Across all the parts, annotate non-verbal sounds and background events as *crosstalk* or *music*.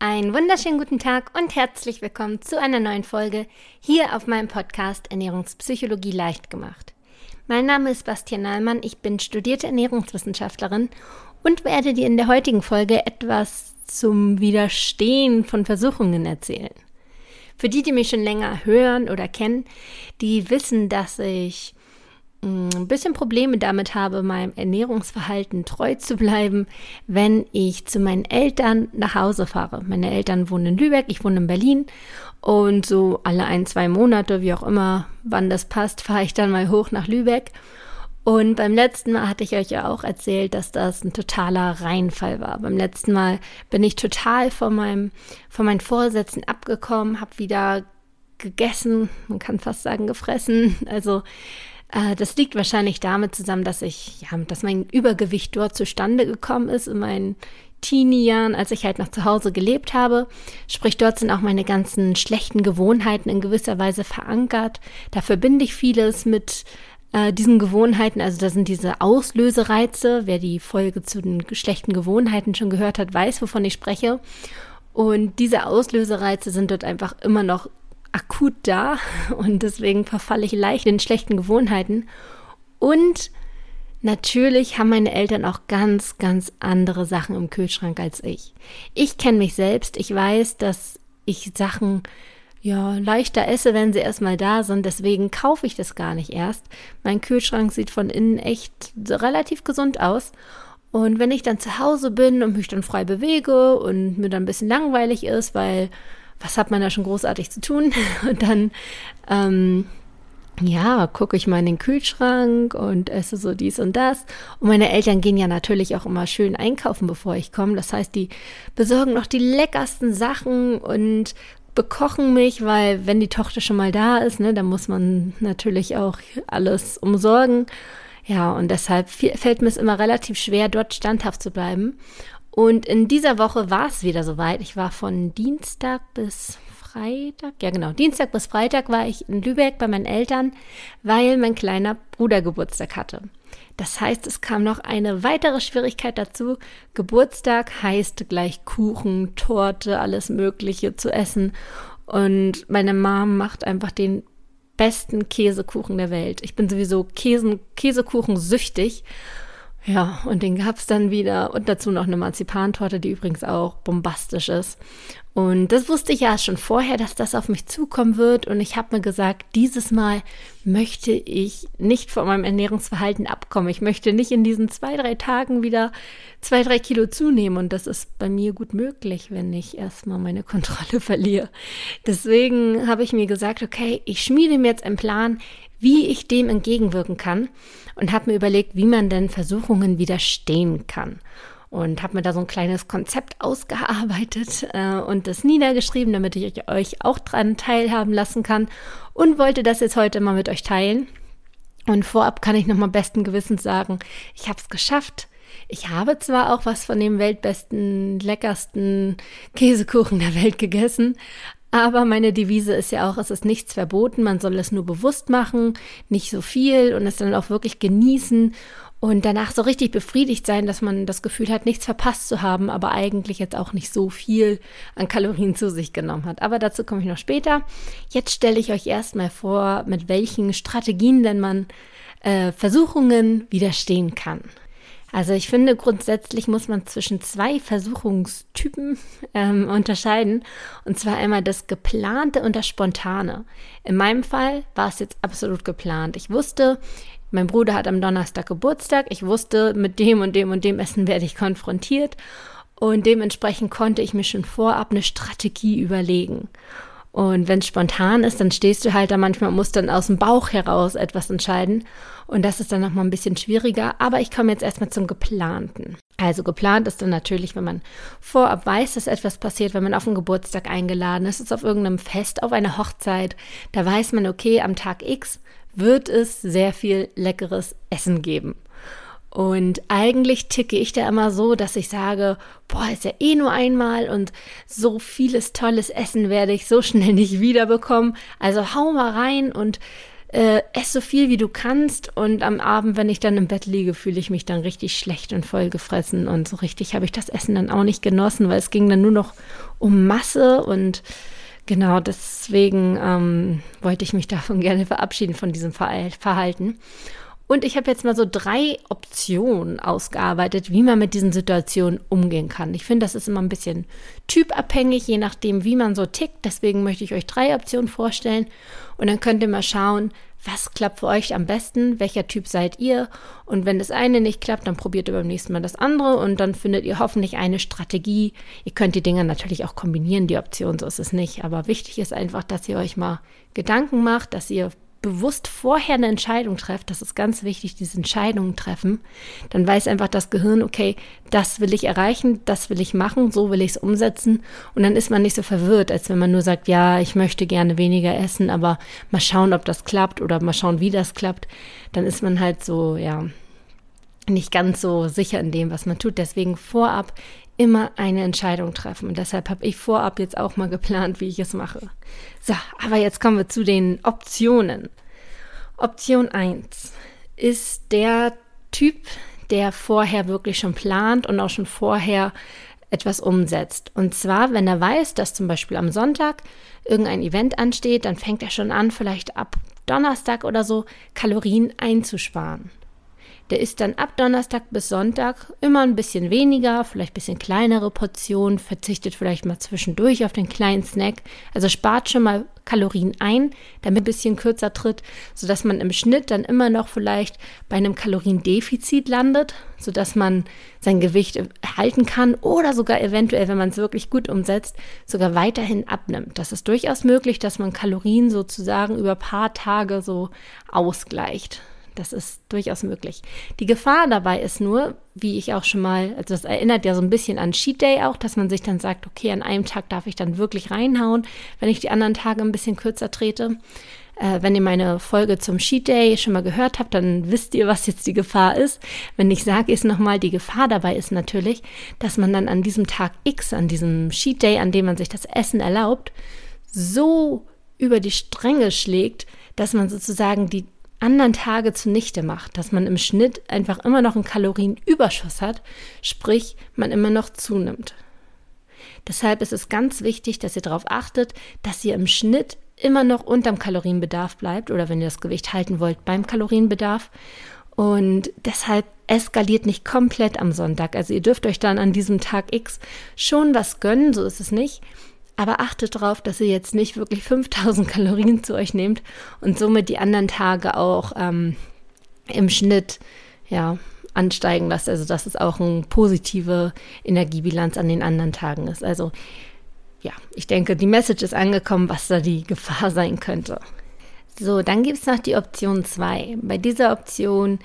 Einen wunderschönen guten Tag und herzlich willkommen zu einer neuen Folge hier auf meinem Podcast Ernährungspsychologie leicht gemacht. Mein Name ist Bastian Nallmann, ich bin studierte Ernährungswissenschaftlerin und werde dir in der heutigen Folge etwas zum Widerstehen von Versuchungen erzählen. Für die, die mich schon länger hören oder kennen, die wissen, dass ich ein bisschen Probleme damit habe, meinem Ernährungsverhalten treu zu bleiben, wenn ich zu meinen Eltern nach Hause fahre. Meine Eltern wohnen in Lübeck, ich wohne in Berlin und so alle ein, zwei Monate, wie auch immer, wann das passt, *laughs* fahre ich dann mal hoch nach Lübeck und beim letzten Mal hatte ich euch ja auch erzählt, dass das ein totaler Reinfall war. Beim letzten Mal bin ich total von meinem, von meinen Vorsätzen abgekommen, habe wieder gegessen, man kann fast sagen gefressen. Also das liegt wahrscheinlich damit zusammen, dass ich, ja, dass mein Übergewicht dort zustande gekommen ist in meinen Teenie-Jahren, als ich halt noch zu Hause gelebt habe. Sprich, dort sind auch meine ganzen schlechten Gewohnheiten in gewisser Weise verankert. Da verbinde ich vieles mit äh, diesen Gewohnheiten, also das sind diese Auslösereize. Wer die Folge zu den schlechten Gewohnheiten schon gehört hat, weiß, wovon ich spreche. Und diese Auslösereize sind dort einfach immer noch akut da *laughs* und deswegen verfalle ich leicht in schlechten Gewohnheiten. Und natürlich haben meine Eltern auch ganz, ganz andere Sachen im Kühlschrank als ich. Ich kenne mich selbst, ich weiß, dass ich Sachen ja, leichter esse, wenn sie erstmal da sind. Deswegen kaufe ich das gar nicht erst. Mein Kühlschrank sieht von innen echt relativ gesund aus. Und wenn ich dann zu Hause bin und mich dann frei bewege und mir dann ein bisschen langweilig ist, weil was hat man da schon großartig zu tun? *laughs* Und dann, ähm, ja, gucke ich mal in den Kühlschrank und esse so dies und das. Und meine Eltern gehen ja natürlich auch immer schön einkaufen, bevor ich komme. Das heißt, die besorgen noch die leckersten Sachen und bekochen mich, weil wenn die Tochter schon mal da ist, ne, dann muss man natürlich auch alles umsorgen. Ja, und deshalb fällt mir es immer relativ schwer, dort standhaft zu bleiben. Und in dieser Woche war es wieder soweit. Ich war von Dienstag bis Freitag, ja genau, Dienstag bis Freitag war ich in Lübeck bei meinen Eltern, weil mein kleiner Bruder Geburtstag hatte. Das heißt, es kam noch eine weitere Schwierigkeit dazu. Geburtstag heißt gleich Kuchen, Torte, alles Mögliche zu essen. Und meine Mom macht einfach den besten Käsekuchen der Welt. Ich bin sowieso Käsen, Käsekuchen süchtig. Ja, und den gab es dann wieder und dazu noch eine Marzipantorte, die übrigens auch bombastisch ist. Und das wusste ich ja schon vorher, dass das auf mich zukommen wird. Und ich habe mir gesagt, dieses Mal möchte ich nicht von meinem Ernährungsverhalten abkommen. Ich möchte nicht in diesen zwei, drei Tagen wieder zwei, drei Kilo zunehmen. Und das ist bei mir gut möglich, wenn ich erstmal meine Kontrolle *laughs* verliere. Deswegen habe ich mir gesagt, okay, ich schmiede mir jetzt einen Plan, wie ich dem entgegenwirken kann und habe mir überlegt, wie man denn Versuchungen widerstehen kann und habe mir da so ein kleines Konzept ausgearbeitet *laughs* äh, und das niedergeschrieben, damit ich euch auch dran teilhaben lassen kann und wollte das jetzt heute mal mit euch teilen. Und vorab kann ich nochmal besten Gewissens sagen, ich habe es geschafft. Ich habe zwar auch was von dem weltbesten, leckersten Käsekuchen der Welt gegessen, aber meine Devise ist ja auch, es ist nichts verboten, man soll es nur bewusst machen, nicht so viel und es dann auch wirklich genießen und danach so richtig befriedigt sein, dass man das Gefühl hat, nichts verpasst zu haben, aber eigentlich jetzt auch nicht so viel an Kalorien zu sich genommen hat. Aber dazu komme ich noch später. Jetzt stelle ich euch erstmal vor, mit welchen Strategien denn man äh, Versuchungen widerstehen kann. Also ich finde, grundsätzlich muss man zwischen zwei Versuchungstypen ähm, unterscheiden. Und zwar einmal das geplante und das spontane. In meinem Fall war es jetzt absolut geplant. Ich wusste, mein Bruder hat am Donnerstag Geburtstag. Ich wusste, mit dem und dem und dem Essen werde ich konfrontiert. Und dementsprechend konnte ich mir schon vorab eine Strategie überlegen. Und wenn es spontan ist, dann stehst du halt da manchmal und musst dann aus dem Bauch heraus etwas entscheiden. Und das ist dann nochmal ein bisschen schwieriger. Aber ich komme jetzt erstmal zum Geplanten. Also geplant ist dann natürlich, wenn man vorab weiß, dass etwas passiert, wenn man auf einen Geburtstag eingeladen ist, ist auf irgendeinem Fest, auf einer Hochzeit. Da weiß man, okay, am Tag X wird es sehr viel leckeres Essen geben. Und eigentlich ticke ich da immer so, dass ich sage, boah, ist ja eh nur einmal und so vieles tolles Essen werde ich so *laughs* schnell nicht wiederbekommen. Also hau mal rein und äh, ess so viel wie du kannst und am Abend, wenn ich dann im Bett liege, fühle ich mich dann richtig schlecht und vollgefressen und so richtig habe ich das Essen dann auch nicht genossen, weil es ging dann nur noch um Masse und genau deswegen ähm, wollte ich mich davon *laughs* gerne verabschieden von diesem Verhalten. Und ich habe jetzt mal so drei Optionen ausgearbeitet, wie man mit diesen Situationen umgehen kann. Ich finde, das ist immer ein bisschen typabhängig, je nachdem, wie man so tickt. Deswegen möchte ich euch drei Optionen vorstellen. Und dann könnt ihr mal schauen, was klappt für euch am besten, welcher Typ seid ihr. Und wenn das eine nicht klappt, dann probiert ihr beim nächsten Mal das andere und dann findet ihr hoffentlich eine Strategie. Ihr könnt die Dinge natürlich auch kombinieren, die Option, so ist es nicht. Aber wichtig ist einfach, dass ihr euch mal Gedanken macht, dass ihr bewusst vorher eine Entscheidung trefft, das ist ganz wichtig, diese Entscheidungen treffen, dann weiß einfach das Gehirn, okay, das will ich erreichen, das will ich machen, so will ich es umsetzen und dann ist man nicht so verwirrt, als wenn man nur sagt, ja, ich möchte gerne weniger essen, aber mal schauen, ob das klappt oder mal schauen, wie das klappt, dann ist man halt so, ja, nicht ganz so sicher in dem, was man tut. Deswegen vorab immer eine Entscheidung treffen. Und deshalb habe ich vorab jetzt auch mal geplant, wie ich es mache. So, aber jetzt kommen wir zu den Optionen. Option 1 ist der Typ, der vorher wirklich schon plant und auch schon vorher etwas umsetzt. Und zwar, wenn er weiß, dass zum Beispiel am Sonntag irgendein Event ansteht, dann fängt er schon an, vielleicht ab Donnerstag oder so Kalorien einzusparen. Der isst dann ab Donnerstag bis Sonntag immer ein bisschen weniger, vielleicht ein bisschen kleinere Portionen, verzichtet vielleicht mal zwischendurch auf den kleinen Snack. Also spart schon mal Kalorien ein, damit ein bisschen kürzer tritt, sodass man im Schnitt dann immer noch vielleicht bei einem Kaloriendefizit landet, sodass man sein Gewicht halten kann oder sogar eventuell, wenn man es wirklich gut umsetzt, sogar weiterhin abnimmt. Das ist durchaus möglich, dass man Kalorien sozusagen über ein paar Tage so ausgleicht. Das ist durchaus möglich. Die Gefahr dabei ist nur, wie ich auch schon mal, also das erinnert ja so ein bisschen an Cheat Day auch, dass man sich dann sagt, okay, an einem Tag darf ich dann wirklich reinhauen, wenn ich die anderen Tage ein bisschen kürzer trete. Äh, wenn ihr meine Folge zum Cheat Day schon mal gehört habt, dann wisst ihr, was jetzt die Gefahr ist. Wenn ich sage es nochmal, die Gefahr dabei ist natürlich, dass man dann an diesem Tag X, an diesem Cheat Day, an dem man sich das Essen erlaubt, so über die Stränge schlägt, dass man sozusagen die anderen Tage zunichte macht, dass man im Schnitt einfach immer noch einen Kalorienüberschuss hat, sprich man immer noch zunimmt. Deshalb ist es ganz wichtig, dass ihr darauf achtet, dass ihr im Schnitt immer noch unterm Kalorienbedarf bleibt oder wenn ihr das Gewicht halten wollt, beim Kalorienbedarf. Und deshalb eskaliert nicht komplett am Sonntag. Also ihr dürft euch dann an diesem Tag X schon was gönnen, so ist es nicht. Aber achtet darauf, dass ihr jetzt nicht wirklich 5000 *laughs* Kalorien zu euch nehmt und somit die anderen Tage auch ähm, im Schnitt ja, ansteigen lasst. Also dass es auch eine positive Energiebilanz an den anderen Tagen ist. Also ja, ich denke, die Message ist angekommen, was da die Gefahr *laughs* sein könnte. So, dann gibt es noch die Option 2. Bei dieser Option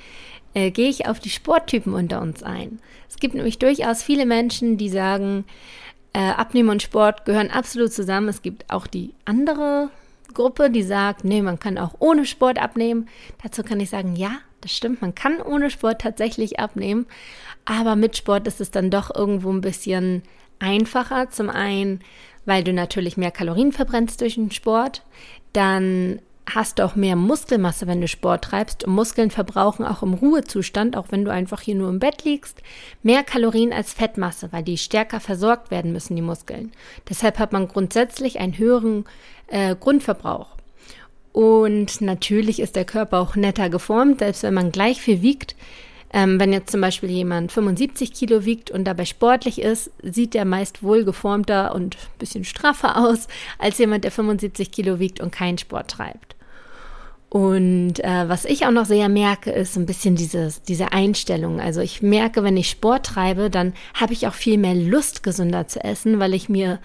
äh, gehe ich auf die Sporttypen unter uns ein. Es gibt nämlich durchaus viele Menschen, die sagen, äh, Abnehmen und Sport gehören absolut zusammen. Es gibt auch die andere Gruppe, die sagt, nee, man kann auch ohne Sport abnehmen. Dazu kann ich sagen, ja, das stimmt, man kann ohne Sport tatsächlich abnehmen, aber mit Sport ist es dann doch irgendwo ein bisschen einfacher. Zum einen, weil du natürlich mehr Kalorien verbrennst durch den Sport, dann hast du auch mehr Muskelmasse, wenn du Sport treibst. Und Muskeln verbrauchen auch im Ruhezustand, auch wenn du einfach hier nur im Bett liegst, mehr Kalorien als Fettmasse, weil die stärker versorgt werden müssen, die Muskeln. Deshalb hat man grundsätzlich einen höheren äh, Grundverbrauch. Und natürlich ist der Körper auch netter geformt, selbst wenn man gleich viel wiegt, ähm, wenn jetzt zum Beispiel jemand 75 Kilo wiegt und dabei sportlich ist, sieht der meist wohlgeformter und ein bisschen straffer aus als jemand, der 75 Kilo wiegt und keinen Sport treibt. Und äh, was ich auch noch sehr merke, ist ein bisschen dieses, diese Einstellung. Also ich merke, wenn ich Sport treibe, dann habe ich auch viel mehr Lust, gesünder zu essen, weil ich mir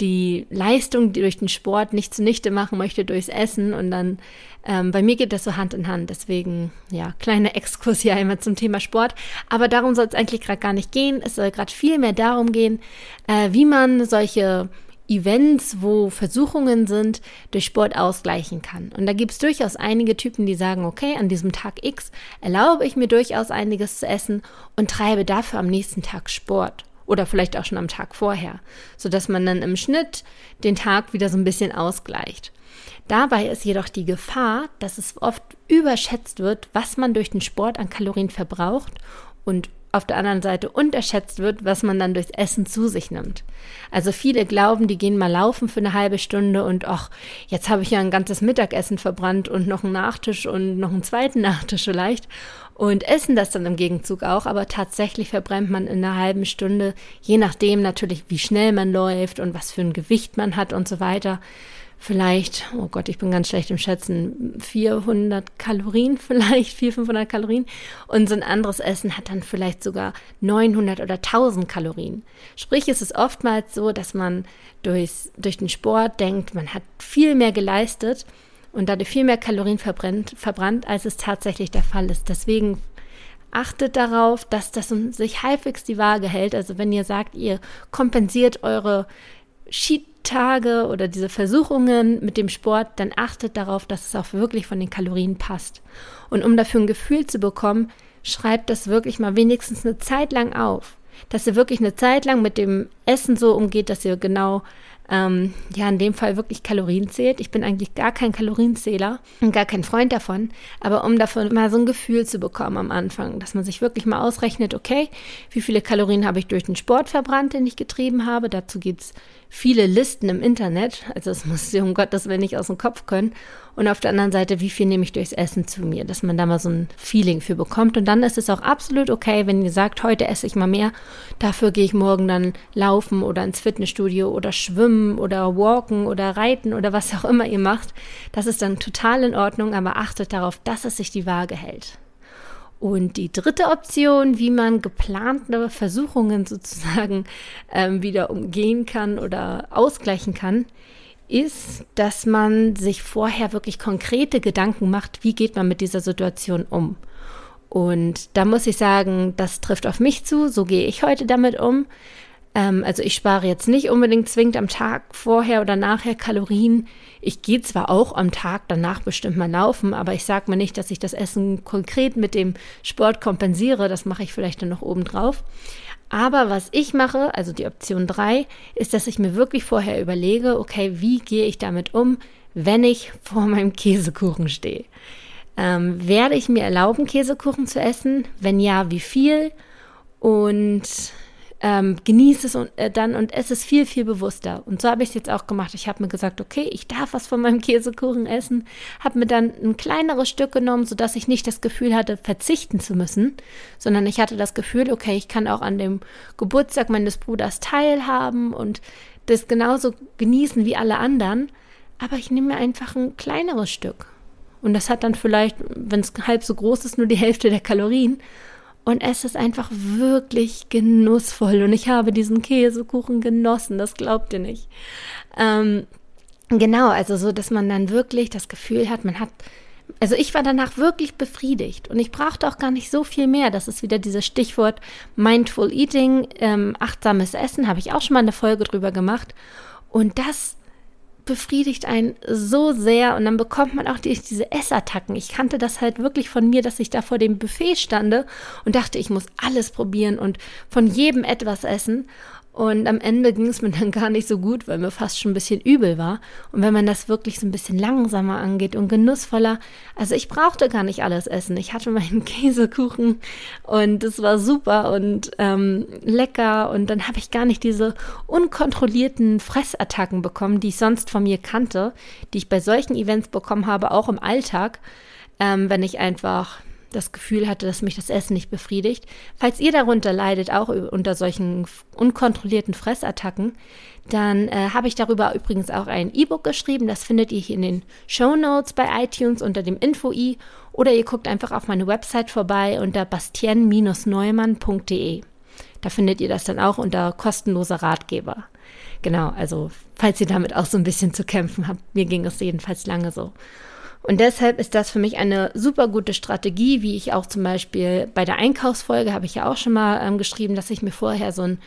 die Leistung die durch den Sport nicht zunichte machen möchte durchs Essen. Und dann, ähm, bei mir geht das so Hand in Hand. Deswegen, ja, kleiner Exkurs hier einmal zum Thema Sport. Aber darum soll es eigentlich gerade gar nicht gehen. Es soll gerade viel mehr darum gehen, äh, wie man solche Events, wo Versuchungen sind, durch Sport ausgleichen kann. Und da gibt es durchaus einige Typen, die sagen, okay, an diesem Tag X erlaube ich mir durchaus einiges zu essen und treibe dafür am nächsten Tag Sport. Oder vielleicht auch schon am Tag vorher, sodass man dann im Schnitt den Tag wieder so ein bisschen ausgleicht. Dabei ist jedoch die Gefahr, dass es oft überschätzt wird, was man durch den Sport an Kalorien verbraucht und auf der anderen Seite unterschätzt wird, was man dann durchs Essen zu sich nimmt. Also viele glauben, die gehen mal laufen für eine halbe Stunde und ach, jetzt habe ich ja ein ganzes Mittagessen verbrannt und noch einen Nachtisch und noch einen zweiten Nachtisch vielleicht und essen das dann im Gegenzug auch, aber tatsächlich verbrennt man in einer halben Stunde, je nachdem natürlich, wie schnell man läuft und was für ein Gewicht man hat und so weiter, vielleicht, oh Gott, ich bin ganz schlecht im Schätzen, 400 Kalorien *laughs* vielleicht, 400, 500 Kalorien. Und so ein anderes Essen hat dann vielleicht sogar 900 oder 1000 Kalorien. Sprich, es ist oftmals so, dass man durchs, durch den Sport denkt, man hat viel mehr geleistet und dadurch viel mehr Kalorien verbrennt, verbrannt, als es tatsächlich der Fall ist. Deswegen achtet darauf, dass das sich halbwegs die Waage hält. Also wenn ihr sagt, ihr kompensiert eure Cheat Tage oder diese Versuchungen mit dem Sport, dann achtet darauf, dass es auch wirklich von den Kalorien passt. Und um dafür ein Gefühl zu bekommen, schreibt das wirklich mal wenigstens eine Zeit lang auf. Dass ihr wirklich eine Zeit lang mit dem Essen so umgeht, dass ihr genau ähm, ja in dem Fall wirklich Kalorien zählt. Ich bin eigentlich gar kein Kalorienzähler und gar kein Freund davon, aber um davon mal so ein Gefühl zu bekommen am Anfang, dass man sich wirklich mal ausrechnet, okay, wie viele Kalorien habe ich durch den Sport verbrannt, den ich getrieben habe. Dazu gibt es viele Listen im Internet, also es muss dir um Gottes Willen nicht aus dem Kopf können. Und auf der anderen Seite, wie viel nehme ich durchs Essen zu mir, dass man da mal so ein Feeling für bekommt. Und dann ist es auch absolut okay, wenn ihr sagt, heute esse ich mal mehr, dafür gehe ich morgen dann laufen oder ins Fitnessstudio oder schwimmen oder walken oder reiten oder was auch immer ihr macht. Das ist dann total in Ordnung, aber achtet darauf, dass es sich die Waage hält. Und die dritte Option, wie man geplante Versuchungen sozusagen ähm, wieder umgehen kann oder ausgleichen kann, ist, dass man sich vorher wirklich konkrete Gedanken macht, wie geht man mit dieser Situation um. Und da muss ich sagen, das trifft auf mich zu, so gehe ich heute damit um. Ähm, also ich spare jetzt nicht unbedingt zwingend am Tag vorher oder nachher Kalorien. Ich gehe zwar auch am Tag danach bestimmt mal laufen, aber ich sage mir nicht, dass ich das Essen konkret mit dem Sport kompensiere. Das mache ich vielleicht dann noch oben drauf. Aber was ich mache, also die Option 3, ist, dass ich mir wirklich vorher überlege, okay, wie gehe ich damit um, wenn ich *laughs* vor meinem Käsekuchen stehe? Ähm, werde ich mir erlauben, Käsekuchen zu essen? Wenn ja, wie viel? Und ähm, genieße es und, äh, dann und esse es viel, viel bewusster. Und so habe ich es jetzt auch gemacht. Ich habe mir gesagt, okay, ich darf was von meinem *laughs* Käsekuchen essen, habe mir dann ein kleineres Stück genommen, sodass ich nicht das Gefühl hatte, verzichten zu müssen, sondern ich hatte das Gefühl, okay, ich kann auch an dem Geburtstag meines Bruders teilhaben und das genauso genießen wie alle anderen. Aber ich nehme mir einfach ein kleineres Stück. Und das hat dann vielleicht, wenn es halb so groß ist, nur die Hälfte der Kalorien. Und es ist einfach wirklich genussvoll. Und ich habe diesen Käsekuchen genossen, das glaubt ihr nicht. Ähm, genau, also so, dass man dann wirklich das Gefühl hat, man hat, also ich war danach wirklich befriedigt und ich brauchte auch gar nicht so viel mehr. Das ist wieder dieses Stichwort Mindful Eating, ähm, achtsames Essen, habe ich auch schon mal eine Folge drüber gemacht. Und das befriedigt einen so sehr und dann bekommt man auch die, diese Essattacken. Ich kannte das halt wirklich von mir, dass ich da vor dem Buffet stande und dachte, ich muss alles probieren und von jedem etwas essen. Und am Ende ging es mir dann gar nicht so gut, weil mir fast schon ein bisschen übel war. Und wenn man das wirklich so ein bisschen langsamer angeht und genussvoller, also ich brauchte gar nicht alles essen. Ich hatte meinen *laughs* Käsekuchen und es war super und ähm, lecker. Und dann habe ich gar nicht diese unkontrollierten Fressattacken bekommen, die ich sonst von mir kannte, die ich bei solchen Events bekommen habe, auch im Alltag, ähm, wenn ich einfach das Gefühl hatte, dass mich das Essen nicht befriedigt. Falls ihr darunter leidet, auch unter solchen unkontrollierten Fressattacken, dann äh, habe ich darüber übrigens auch ein E-Book geschrieben. Das findet ihr hier in den Show Notes bei iTunes unter dem Info-I oder ihr guckt einfach auf meine Website vorbei unter bastien-neumann.de. Da findet ihr das dann auch unter kostenloser Ratgeber. Genau, also falls ihr damit auch so ein bisschen zu kämpfen habt, mir ging es jedenfalls lange so. Und deshalb ist das für mich eine super gute Strategie, wie ich auch zum Beispiel bei der Einkaufsfolge habe ich ja auch schon mal ähm, geschrieben, dass ich mir vorher so einen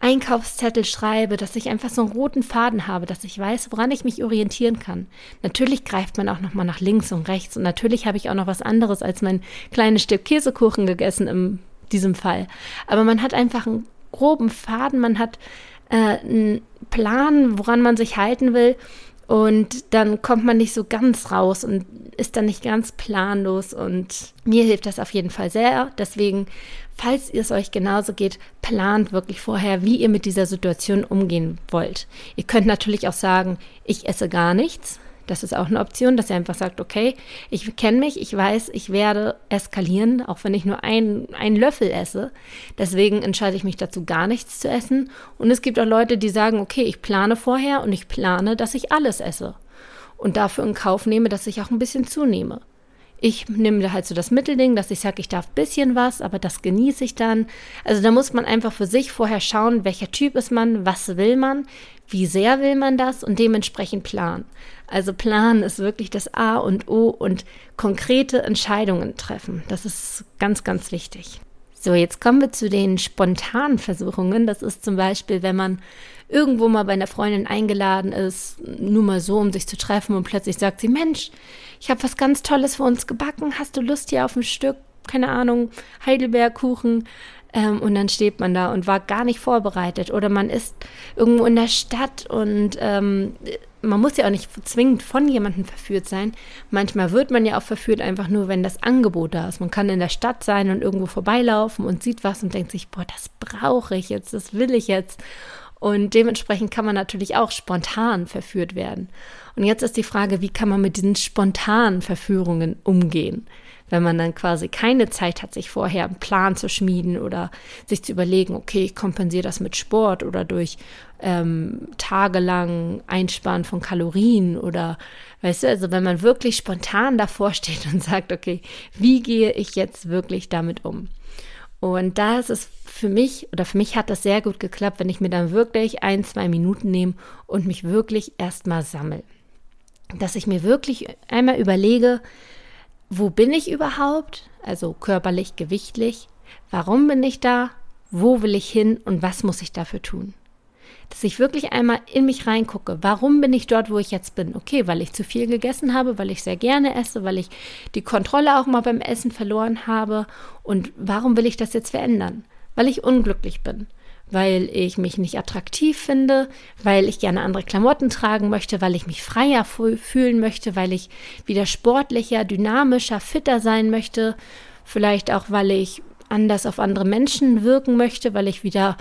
Einkaufszettel schreibe, dass ich einfach so einen roten Faden habe, dass ich weiß, woran ich mich orientieren kann. Natürlich greift man auch noch mal nach links und rechts und natürlich habe ich auch noch was anderes als mein kleines Stück Käsekuchen gegessen in diesem Fall. Aber man hat einfach einen groben Faden, man hat äh, einen Plan, woran man sich halten will Und dann kommt man nicht so ganz raus und ist dann nicht ganz planlos. Und mir hilft das auf jeden Fall sehr. Deswegen, falls es euch genauso geht, plant wirklich vorher, wie ihr mit dieser Situation umgehen wollt. Ihr könnt natürlich auch sagen, ich esse gar nichts. Das ist auch eine Option, dass er einfach sagt, okay, ich kenne mich, ich weiß, ich werde eskalieren, auch wenn ich nur ein, einen Löffel esse. Deswegen entscheide ich mich dazu, gar nichts zu essen. Und es gibt auch Leute, die sagen, okay, ich plane vorher und ich plane, dass ich alles esse. Und dafür in Kauf nehme, dass ich auch ein bisschen zunehme. Ich nehme halt so das Mittelding, dass ich sage, ich darf ein bisschen was, aber das genieße ich dann. Also da muss man einfach für sich vorher schauen, welcher Typ ist man, was will man, wie sehr will man das und dementsprechend planen. Also planen ist wirklich das A und O und konkrete Entscheidungen treffen. Das ist ganz, ganz wichtig. So, jetzt kommen wir zu den spontanen Versuchungen. Das ist zum Beispiel, wenn man irgendwo mal bei einer Freundin eingeladen ist, nur mal so, um sich zu treffen und plötzlich sagt sie, Mensch, ich habe was ganz Tolles für uns gebacken. Hast du Lust hier auf ein Stück, keine Ahnung, Heidelbeerkuchen? Ähm, und dann steht man da und war gar nicht vorbereitet. Oder man ist irgendwo in der Stadt und ähm, man muss ja auch nicht zwingend von jemandem verführt sein. Manchmal wird man ja auch verführt, einfach nur, wenn das Angebot da ist. Man kann in der Stadt sein und irgendwo vorbeilaufen und sieht was und denkt sich, boah, das brauche ich jetzt, das will ich jetzt. Und dementsprechend kann man natürlich auch spontan verführt werden. Und jetzt ist die Frage, wie kann man mit diesen spontanen Verführungen umgehen? wenn man dann quasi keine Zeit hat, sich vorher einen Plan zu schmieden oder sich zu überlegen, okay, ich kompensiere das mit Sport oder durch ähm, tagelang Einsparen von Kalorien oder, weißt du, also wenn man wirklich spontan davor steht *laughs* und sagt, okay, wie gehe ich jetzt wirklich damit um? Und da ist es für mich, oder für mich hat das sehr gut geklappt, wenn ich mir dann wirklich ein, zwei Minuten nehme und mich wirklich erstmal sammle. Dass ich mir wirklich einmal überlege, wo bin ich überhaupt? Also körperlich, gewichtlich. Warum bin ich da? Wo will ich hin und was muss ich dafür tun? Dass ich wirklich einmal in mich reingucke. Warum bin ich dort, wo ich jetzt bin? Okay, weil ich zu viel gegessen habe, weil ich sehr gerne esse, weil ich die Kontrolle auch mal beim Essen verloren habe. Und warum will ich das jetzt verändern? Weil ich unglücklich bin weil ich mich nicht attraktiv finde, weil ich gerne andere Klamotten tragen möchte, weil ich mich freier fühlen möchte, weil ich wieder sportlicher, dynamischer, fitter sein möchte, vielleicht auch, weil ich anders auf andere Menschen wirken möchte, weil ich wieder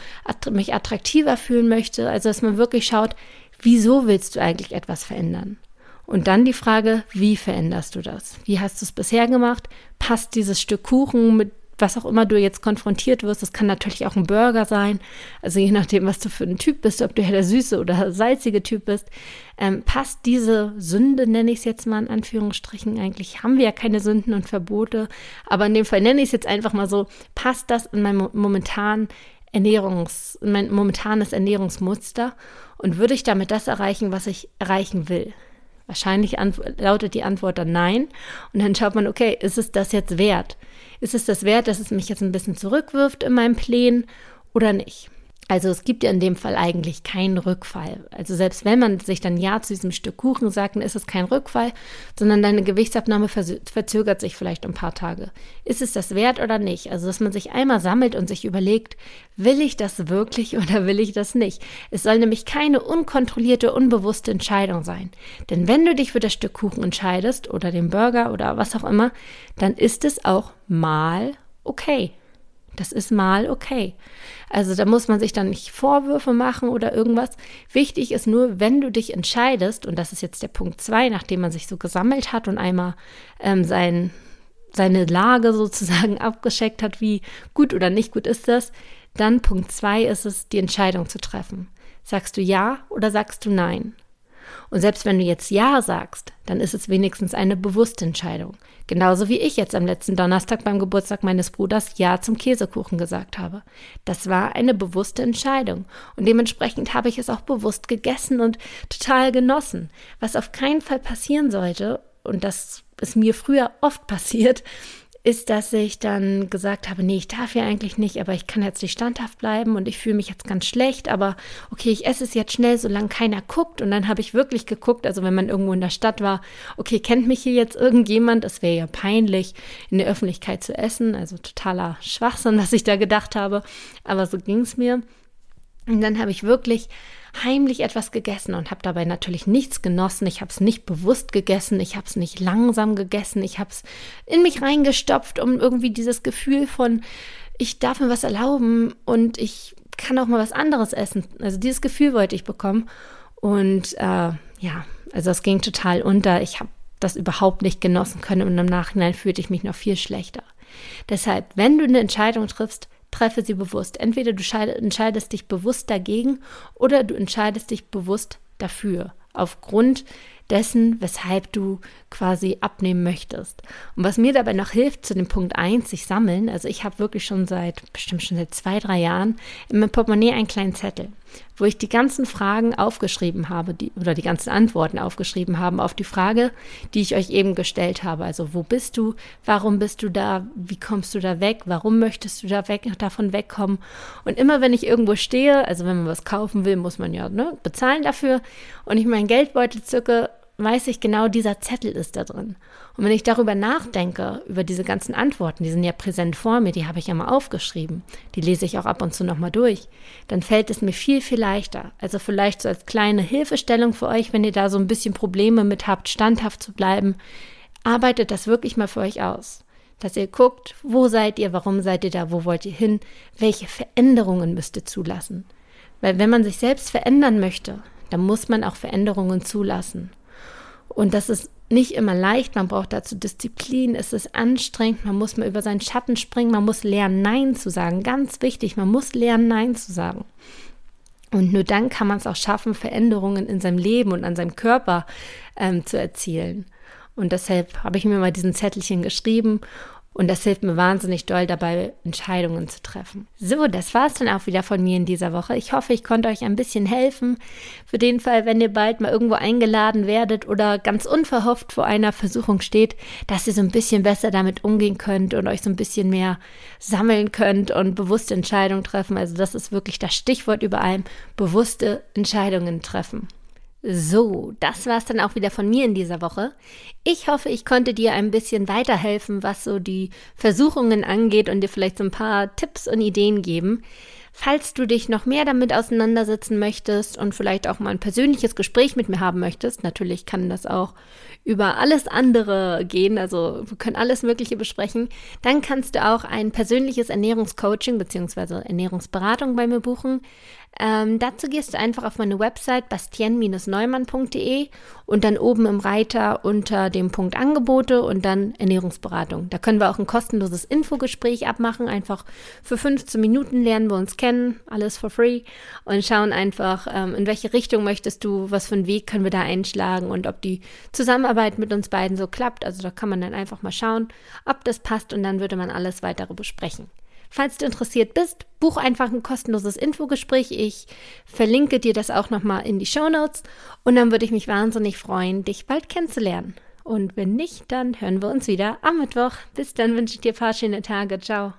mich attraktiver fühlen möchte. Also, dass man wirklich schaut, wieso willst du eigentlich etwas verändern? Und dann die Frage, wie veränderst du das? Wie hast du es bisher gemacht? Passt dieses Stück Kuchen mit was auch immer du jetzt konfrontiert wirst, das kann natürlich auch ein Burger sein, also je nachdem, was du für ein Typ bist, ob du ja der süße oder salzige Typ bist, ähm, passt diese Sünde, nenne ich es jetzt mal in Anführungsstrichen, eigentlich haben wir ja keine Sünden und Verbote, aber in dem Fall nenne ich es jetzt einfach mal so, passt das in mein momentan Ernährungs, in mein momentanes Ernährungsmuster und würde ich damit das erreichen, was ich erreichen will? Wahrscheinlich lautet die Antwort dann nein. Und dann schaut man, okay, ist es das jetzt wert? Ist es das wert, dass es mich jetzt ein bisschen zurückwirft in meinem Plänen oder nicht? Also es gibt ja in dem Fall eigentlich keinen Rückfall. Also selbst wenn man sich dann Ja zu diesem Stück Kuchen sagt, dann ist es kein Rückfall, sondern deine Gewichtsabnahme verzögert sich vielleicht ein paar Tage. Ist es das wert oder nicht? Also dass man sich einmal sammelt und sich überlegt, will ich das wirklich *laughs* oder will ich das nicht? Es soll nämlich keine unkontrollierte, unbewusste Entscheidung sein. Denn wenn du dich für das Stück Kuchen entscheidest oder den Burger oder was auch immer, dann ist es auch mal okay. Das ist mal okay. Also da muss man sich dann nicht Vorwürfe machen oder irgendwas. Wichtig ist nur, wenn du dich entscheidest, und das ist jetzt der Punkt zwei, nachdem man sich so gesammelt hat und einmal ähm, sein, seine Lage sozusagen *laughs* abgescheckt hat, wie gut oder nicht gut ist das, dann Punkt zwei ist es, die Entscheidung zu treffen. Sagst du ja oder sagst du nein? Und selbst wenn du jetzt Ja sagst, dann ist es wenigstens eine bewusste Entscheidung. Genauso wie ich jetzt am letzten Donnerstag beim Geburtstag meines Bruders Ja zum Käsekuchen gesagt habe. Das war eine bewusste Entscheidung. Und dementsprechend habe ich es auch bewusst gegessen und total genossen. Was auf keinen Fall passieren sollte, und das ist mir früher oft passiert, ist, dass ich dann gesagt habe, nee, ich darf ja eigentlich nicht, aber ich kann jetzt nicht standhaft bleiben und ich fühle mich jetzt ganz schlecht, aber okay, ich esse es jetzt schnell, solange keiner guckt. Und dann habe ich wirklich geguckt, also wenn man irgendwo in der Stadt war, okay, kennt mich hier jetzt irgendjemand? Es wäre ja peinlich, in der Öffentlichkeit zu essen. Also totaler Schwachsinn, *laughs* was ich da gedacht habe. Aber so ging es mir. Und dann habe ich wirklich heimlich etwas gegessen und habe dabei natürlich nichts genossen. Ich habe es nicht bewusst gegessen, ich habe es nicht langsam gegessen, ich habe es in mich reingestopft, um irgendwie dieses Gefühl von, ich darf mir was erlauben und ich kann auch mal was anderes essen. Also dieses Gefühl wollte ich bekommen. Und äh, ja, also es ging total unter. Ich habe das überhaupt nicht genossen können und im Nachhinein fühlte ich mich noch viel schlechter. Deshalb, wenn du eine Entscheidung triffst, treffe sie bewusst. Entweder du entscheidest dich bewusst dagegen oder du entscheidest dich bewusst dafür. Aufgrund dessen, weshalb du quasi abnehmen möchtest. Und was mir dabei noch hilft, zu dem Punkt 1, sich sammeln, also ich habe wirklich schon seit, bestimmt schon seit zwei, drei Jahren in meinem Portemonnaie einen kleinen Zettel, wo ich die ganzen Fragen aufgeschrieben habe, die, oder die ganzen Antworten aufgeschrieben habe auf die Frage, die ich euch eben gestellt habe. Also wo bist du? Warum bist du da? Wie kommst du da weg? Warum möchtest du da weg, davon wegkommen? Und immer wenn ich irgendwo stehe, also wenn man was kaufen will, muss man ja ne, bezahlen dafür und ich meinen Geldbeutel zücke, weiß ich genau, dieser Zettel ist da drin. Und wenn ich darüber nachdenke, über diese ganzen Antworten, die sind ja präsent vor mir, die habe ich ja mal aufgeschrieben, die lese ich auch ab und zu nochmal durch, dann fällt es mir viel, viel leichter. Also vielleicht so als kleine Hilfestellung für euch, wenn ihr da so ein bisschen Probleme mit habt, standhaft zu bleiben, arbeitet das wirklich mal für euch aus. Dass ihr guckt, wo seid ihr, warum seid ihr da, wo wollt ihr hin, welche Veränderungen müsst ihr zulassen. Weil wenn man sich selbst verändern möchte, dann muss man auch Veränderungen zulassen. Und das ist nicht immer leicht, man braucht dazu Disziplin, es ist anstrengend, man muss mal über seinen Schatten springen, man muss lernen, Nein zu sagen. Ganz wichtig, man muss lernen, Nein zu sagen. Und nur dann kann man es auch schaffen, Veränderungen in seinem Leben und an seinem Körper ähm, zu erzielen. Und deshalb habe ich mir mal diesen Zettelchen geschrieben und das hilft mir wahnsinnig doll dabei, Entscheidungen zu treffen. So, das war es dann auch wieder von mir in dieser Woche. Ich hoffe, ich konnte euch ein bisschen helfen. Für den Fall, wenn ihr bald mal irgendwo eingeladen werdet oder ganz unverhofft vor einer Versuchung steht, dass ihr so ein bisschen besser damit umgehen könnt und euch so ein bisschen mehr sammeln könnt und bewusste Entscheidungen treffen. Also das ist wirklich das Stichwort über allem. Bewusste Entscheidungen treffen. So, das war's dann auch wieder von mir in dieser Woche. Ich hoffe, ich konnte dir ein bisschen weiterhelfen, was so die Versuchungen angeht und dir vielleicht so ein paar Tipps und Ideen geben. Falls du dich noch mehr damit auseinandersetzen möchtest und vielleicht auch mal ein persönliches Gespräch mit mir haben möchtest, natürlich kann das auch über alles andere gehen, also wir können alles Mögliche besprechen, dann kannst du auch ein persönliches Ernährungscoaching bzw. Ernährungsberatung bei mir buchen. Ähm, dazu gehst du einfach auf meine Website bastien-neumann.de und dann oben im Reiter unter dem Punkt Angebote und dann Ernährungsberatung. Da können wir auch ein kostenloses Infogespräch abmachen. Einfach für 15 Minuten lernen wir uns kennen, alles for free und schauen einfach, ähm, in welche Richtung möchtest du, was für einen Weg können wir da einschlagen und ob die Zusammenarbeit mit uns beiden so klappt. Also da kann man dann einfach mal schauen, ob das passt und dann würde man alles weitere besprechen. Falls du interessiert bist, buch einfach ein kostenloses Infogespräch. Ich verlinke dir das auch nochmal in die Show Notes und dann würde ich mich wahnsinnig freuen, dich bald kennenzulernen. Und wenn nicht, dann hören wir uns wieder am Mittwoch. Bis dann wünsche ich dir ein paar schöne Tage. Ciao.